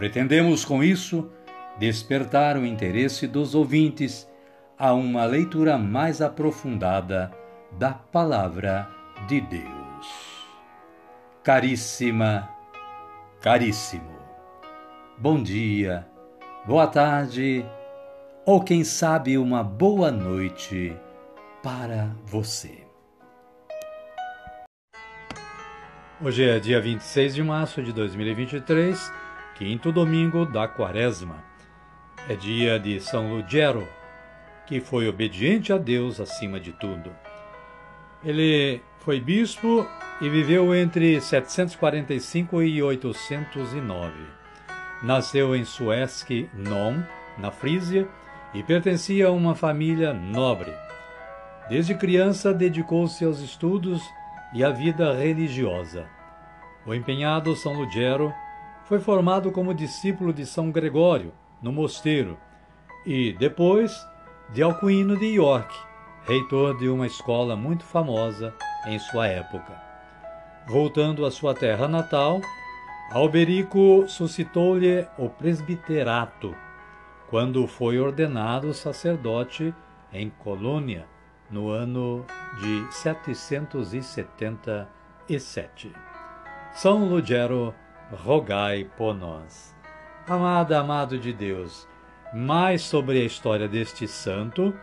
Pretendemos, com isso, despertar o interesse dos ouvintes a uma leitura mais aprofundada da Palavra de Deus. Caríssima, caríssimo, bom dia, boa tarde ou quem sabe uma boa noite para você. Hoje é dia 26 de março de 2023 quinto domingo da quaresma. É dia de São Lugero, que foi obediente a Deus acima de tudo. Ele foi bispo e viveu entre 745 e 809. Nasceu em Suesk Non, na Frísia, e pertencia a uma família nobre. Desde criança dedicou-se aos estudos e à vida religiosa. O empenhado São Lugero foi formado como discípulo de São Gregório, no mosteiro, e, depois, de Alcuino de York, reitor de uma escola muito famosa em sua época. Voltando à sua terra natal, Alberico suscitou-lhe o presbiterato, quando foi ordenado sacerdote em Colônia, no ano de 777. São Lugero rogai por nós. Amada, amado de Deus, mais sobre a história deste santo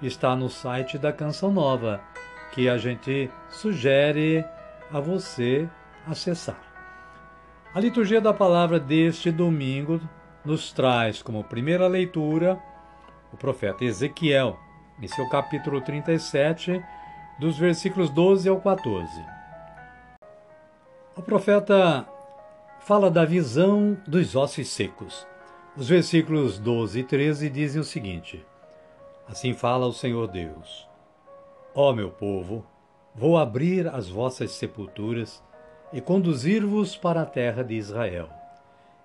está no site da Canção Nova, que a gente sugere a você acessar. A liturgia da palavra deste domingo nos traz como primeira leitura o profeta Ezequiel, em seu capítulo 37, dos versículos 12 ao 14. O profeta fala da visão dos ossos secos. Os versículos 12 e 13 dizem o seguinte: Assim fala o Senhor Deus: Ó meu povo, vou abrir as vossas sepulturas e conduzir-vos para a terra de Israel.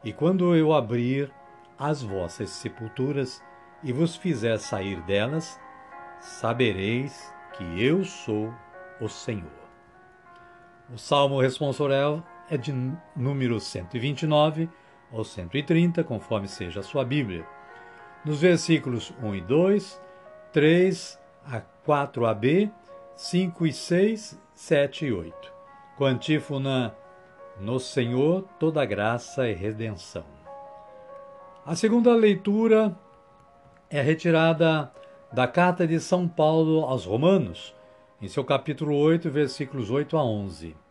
E quando eu abrir as vossas sepulturas e vos fizer sair delas, sabereis que eu sou o Senhor. O salmo responsorial é de número 129 ou 130, conforme seja a sua Bíblia. Nos versículos 1 e 2, 3 a 4ab, 5 e 6, 7 e 8. Com antífona No Senhor toda graça e redenção. A segunda leitura é retirada da carta de São Paulo aos Romanos, em seu capítulo 8, versículos 8 a 11.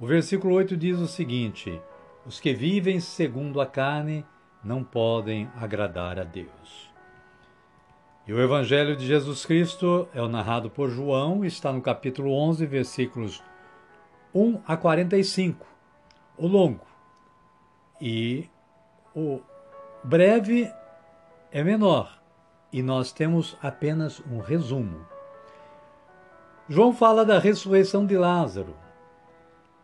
O versículo 8 diz o seguinte: Os que vivem segundo a carne não podem agradar a Deus. E o Evangelho de Jesus Cristo é o narrado por João, está no capítulo 11, versículos 1 a 45, o longo. E o breve é menor, e nós temos apenas um resumo. João fala da ressurreição de Lázaro,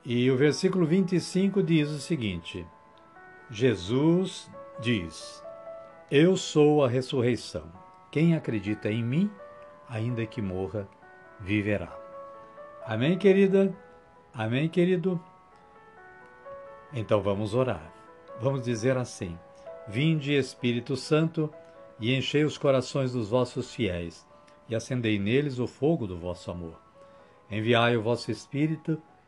e o versículo 25 diz o seguinte: Jesus diz: Eu sou a ressurreição. Quem acredita em mim, ainda que morra, viverá. Amém, querida? Amém, querido? Então vamos orar. Vamos dizer assim: Vinde, Espírito Santo, e enchei os corações dos vossos fiéis, e acendei neles o fogo do vosso amor. Enviai o vosso Espírito,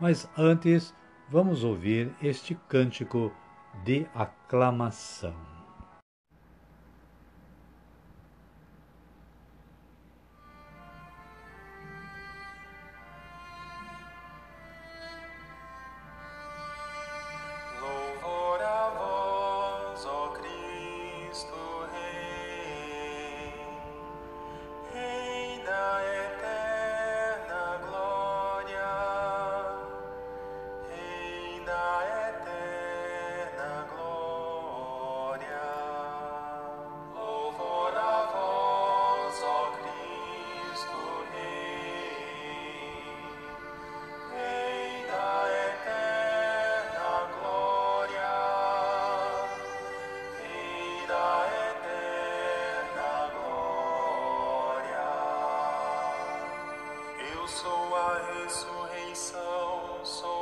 mas antes, vamos ouvir este cântico de aclamação. sou a ressurreição, sou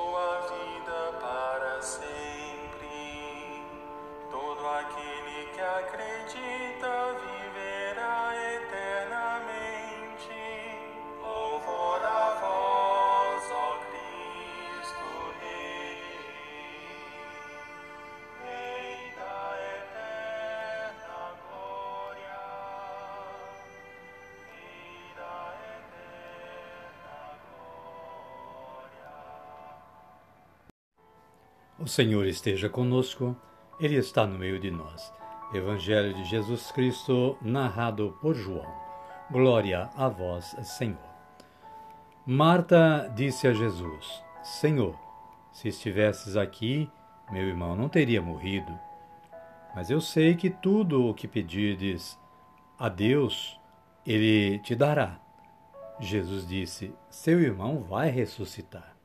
O Senhor esteja conosco, Ele está no meio de nós. Evangelho de Jesus Cristo, narrado por João. Glória a vós, Senhor. Marta disse a Jesus: Senhor, se estivesses aqui, meu irmão não teria morrido. Mas eu sei que tudo o que pedirdes a Deus, Ele te dará. Jesus disse: Seu irmão vai ressuscitar.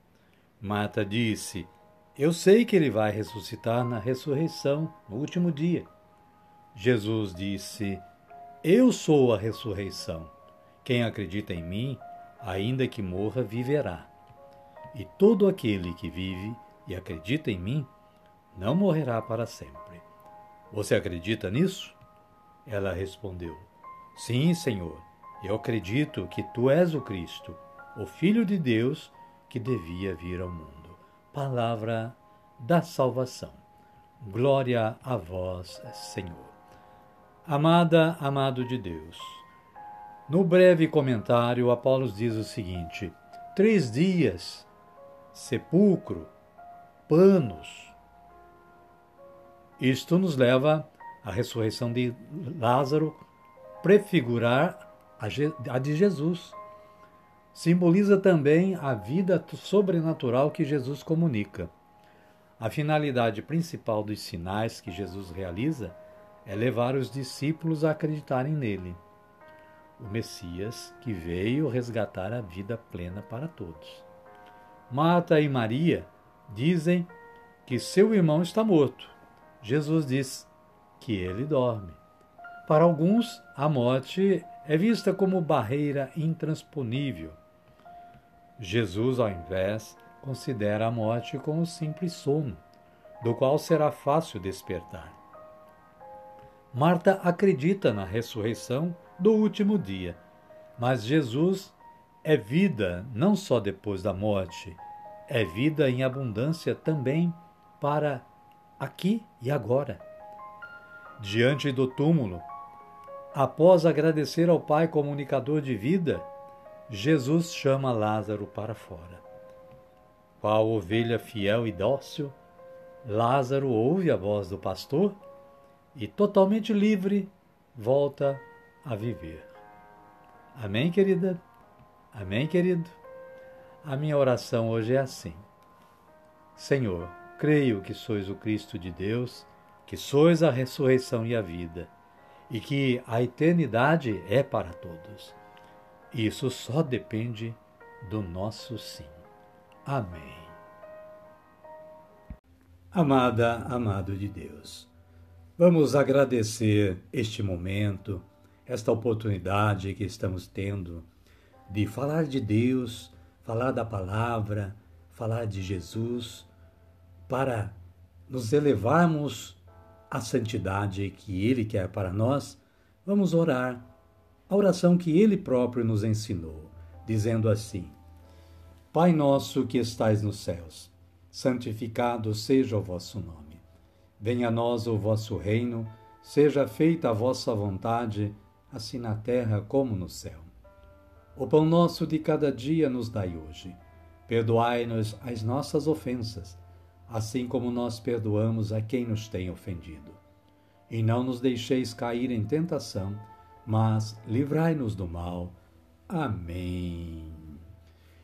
Marta disse: eu sei que ele vai ressuscitar na ressurreição, no último dia. Jesus disse: Eu sou a ressurreição. Quem acredita em mim, ainda que morra, viverá. E todo aquele que vive e acredita em mim, não morrerá para sempre. Você acredita nisso? Ela respondeu: Sim, Senhor. Eu acredito que tu és o Cristo, o Filho de Deus que devia vir ao mundo palavra da salvação. Glória a vós, Senhor. Amada, amado de Deus. No breve comentário, Apolo diz o seguinte: três dias, sepulcro, panos. Isto nos leva à ressurreição de Lázaro, prefigurar a de Jesus simboliza também a vida sobrenatural que Jesus comunica. A finalidade principal dos sinais que Jesus realiza é levar os discípulos a acreditarem nele, o Messias que veio resgatar a vida plena para todos. Marta e Maria dizem que seu irmão está morto. Jesus diz que ele dorme. Para alguns, a morte é vista como barreira intransponível Jesus, ao invés, considera a morte como um simples sono, do qual será fácil despertar. Marta acredita na ressurreição do último dia, mas Jesus é vida não só depois da morte, é vida em abundância também para aqui e agora. Diante do túmulo, após agradecer ao Pai comunicador de vida, Jesus chama Lázaro para fora. Qual ovelha fiel e dócil, Lázaro ouve a voz do pastor e, totalmente livre, volta a viver. Amém, querida? Amém, querido? A minha oração hoje é assim: Senhor, creio que sois o Cristo de Deus, que sois a ressurreição e a vida, e que a eternidade é para todos. Isso só depende do nosso sim. Amém. Amada, amado de Deus, vamos agradecer este momento, esta oportunidade que estamos tendo de falar de Deus, falar da palavra, falar de Jesus, para nos elevarmos à santidade que Ele quer para nós. Vamos orar a oração que ele próprio nos ensinou, dizendo assim: Pai nosso que estais nos céus, santificado seja o vosso nome. Venha a nós o vosso reino, seja feita a vossa vontade, assim na terra como no céu. O pão nosso de cada dia nos dai hoje. Perdoai-nos as nossas ofensas, assim como nós perdoamos a quem nos tem ofendido. E não nos deixeis cair em tentação, mas livrai-nos do mal. Amém.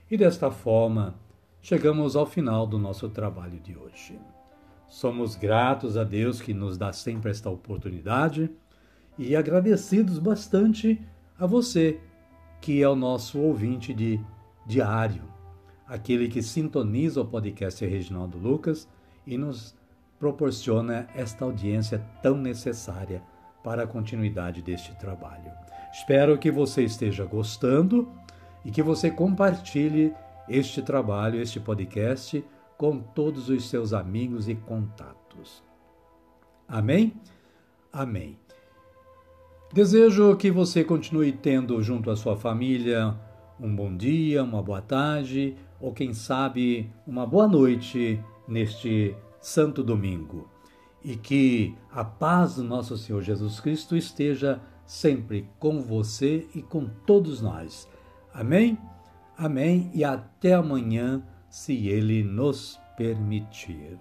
E desta forma, chegamos ao final do nosso trabalho de hoje. Somos gratos a Deus que nos dá sempre esta oportunidade e agradecidos bastante a você, que é o nosso ouvinte de diário, aquele que sintoniza o podcast Reginaldo Lucas e nos proporciona esta audiência tão necessária para a continuidade deste trabalho. Espero que você esteja gostando e que você compartilhe este trabalho, este podcast com todos os seus amigos e contatos. Amém? Amém. Desejo que você continue tendo junto à sua família um bom dia, uma boa tarde ou, quem sabe, uma boa noite neste Santo Domingo. E que a paz do nosso Senhor Jesus Cristo esteja sempre com você e com todos nós. Amém? Amém e até amanhã se Ele nos permitir.